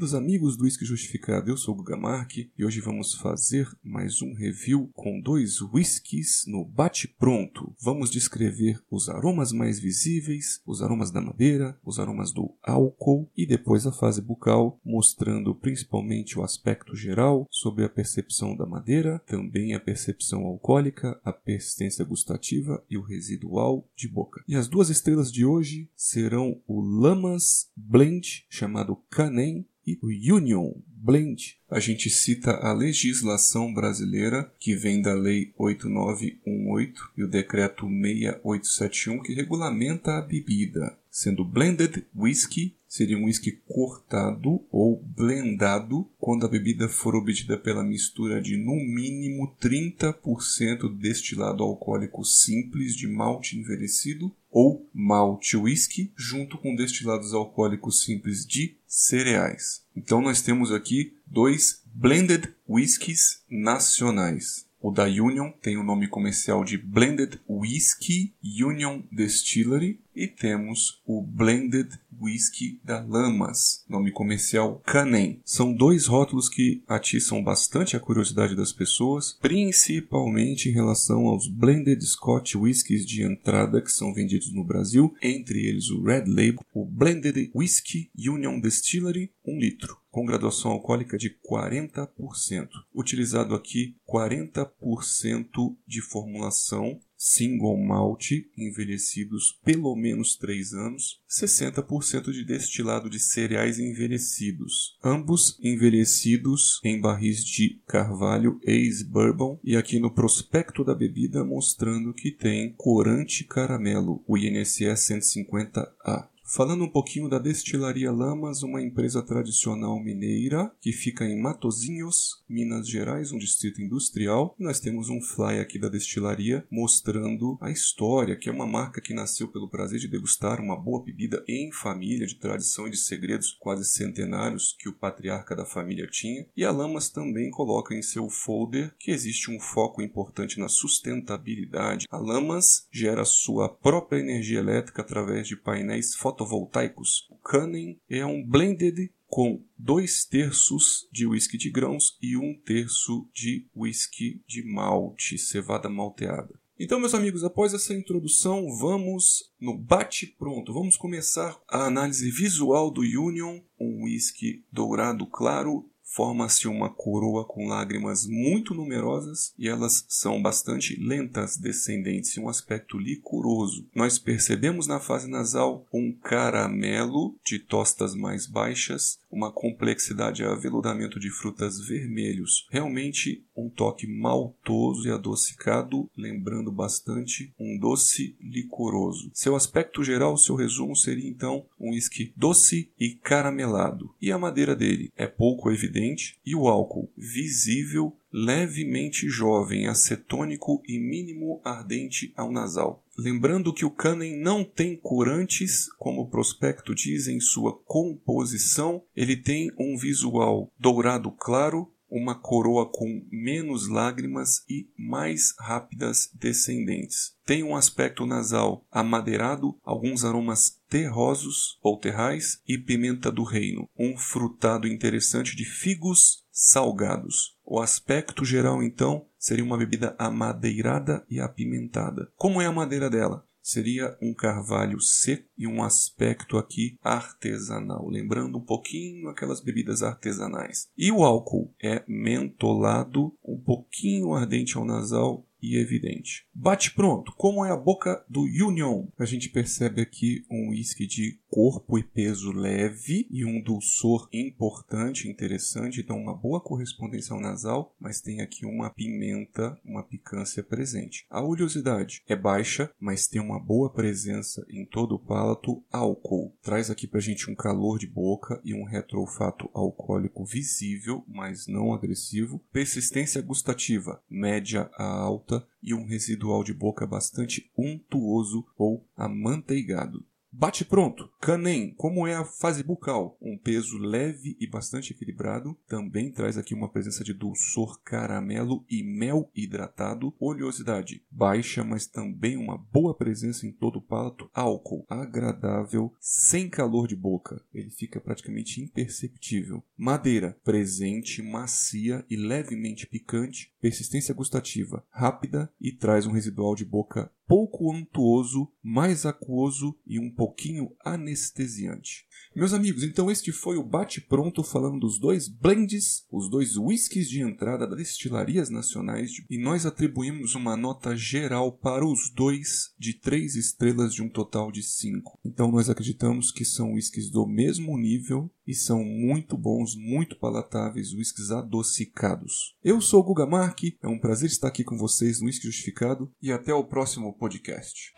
Queridos amigos do Whisky Justificado, eu sou o Guga e hoje vamos fazer mais um review com dois whiskies no bate-pronto. Vamos descrever os aromas mais visíveis, os aromas da madeira, os aromas do álcool e depois a fase bucal, mostrando principalmente o aspecto geral sobre a percepção da madeira, também a percepção alcoólica, a persistência gustativa e o residual de boca. E as duas estrelas de hoje serão o Lamas Blend, chamado Canem e o Union Blend. A gente cita a legislação brasileira, que vem da Lei 8918 e o Decreto 6871, que regulamenta a bebida, sendo blended whisky seria um whisky cortado ou blendado quando a bebida for obtida pela mistura de no mínimo 30% destilado alcoólico simples de malte envelhecido ou malte whisky junto com destilados alcoólicos simples de cereais. Então nós temos aqui dois blended whiskies nacionais. O da Union tem o nome comercial de Blended Whisky Union Distillery e temos o Blended Whisky da Lamas, nome comercial Canem. São dois rótulos que atiçam bastante a curiosidade das pessoas, principalmente em relação aos Blended Scotch Whiskies de entrada que são vendidos no Brasil, entre eles o Red Label, o Blended Whisky Union Distillery, 1 litro com graduação alcoólica de 40%. Utilizado aqui 40% de formulação single malt envelhecidos pelo menos 3 anos, 60% de destilado de cereais envelhecidos, ambos envelhecidos em barris de carvalho ex-bourbon e aqui no prospecto da bebida mostrando que tem corante caramelo, o INSS 150A. Falando um pouquinho da Destilaria Lamas, uma empresa tradicional mineira que fica em Matozinhos, Minas Gerais, um distrito industrial. Nós temos um fly aqui da destilaria mostrando a história, que é uma marca que nasceu pelo prazer de degustar uma boa bebida em família, de tradição e de segredos quase centenários que o patriarca da família tinha. E a Lamas também coloca em seu folder que existe um foco importante na sustentabilidade. A Lamas gera sua própria energia elétrica através de painéis fotovoltaicos fotovoltaicos. O Canning é um blended com dois terços de whisky de grãos e um terço de whisky de malte, cevada malteada. Então, meus amigos, após essa introdução, vamos no bate-pronto. Vamos começar a análise visual do Union, um whisky dourado claro forma-se uma coroa com lágrimas muito numerosas e elas são bastante lentas, descendentes e um aspecto licoroso. Nós percebemos na fase nasal um caramelo de tostas mais baixas, uma complexidade e aveludamento de frutas vermelhos. Realmente um toque maltoso e adocicado, lembrando bastante um doce licoroso. Seu aspecto geral, seu resumo seria então um whisky doce e caramelado. E a madeira dele é pouco evidente e o álcool visível levemente jovem, acetônico e mínimo ardente ao nasal. Lembrando que o Canem não tem corantes, como o prospecto diz em sua composição, ele tem um visual dourado claro, uma coroa com menos lágrimas e mais rápidas descendentes. Tem um aspecto nasal amadeirado, alguns aromas terrosos ou terrais e pimenta do reino, um frutado interessante de figos salgados. O aspecto geral, então, seria uma bebida amadeirada e apimentada. Como é a madeira dela? Seria um carvalho seco e um aspecto aqui artesanal, lembrando um pouquinho aquelas bebidas artesanais. E o álcool é mentolado, um pouquinho ardente ao nasal e evidente. Bate pronto, como é a boca do Union? A gente percebe aqui um whisky de corpo e peso leve e um dulçor importante, interessante, então uma boa correspondência ao nasal, mas tem aqui uma pimenta, uma picância presente. A oleosidade é baixa, mas tem uma boa presença em todo o palato. Álcool traz aqui pra gente um calor de boca e um retroolfato alcoólico visível, mas não agressivo. Persistência gustativa média a alta e um residual de boca bastante untuoso ou amanteigado. Bate pronto. Canem, como é a fase bucal? Um peso leve e bastante equilibrado. Também traz aqui uma presença de dulçor, caramelo e mel hidratado. Oleosidade baixa, mas também uma boa presença em todo o palato. Álcool agradável, sem calor de boca. Ele fica praticamente imperceptível. Madeira presente, macia e levemente picante. Persistência gustativa rápida e traz um residual de boca pouco untuoso, mais aquoso e um pouquinho anestesiante. Meus amigos, então este foi o bate-pronto falando dos dois blends, os dois whiskies de entrada das destilarias nacionais e nós atribuímos uma nota geral para os dois de três estrelas de um total de cinco. Então nós acreditamos que são whiskies do mesmo nível e são muito bons, muito palatáveis, whiskies adocicados. Eu sou o Guga Mark, é um prazer estar aqui com vocês no Whisky Justificado e até o próximo podcast.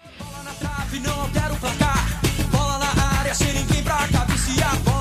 Pra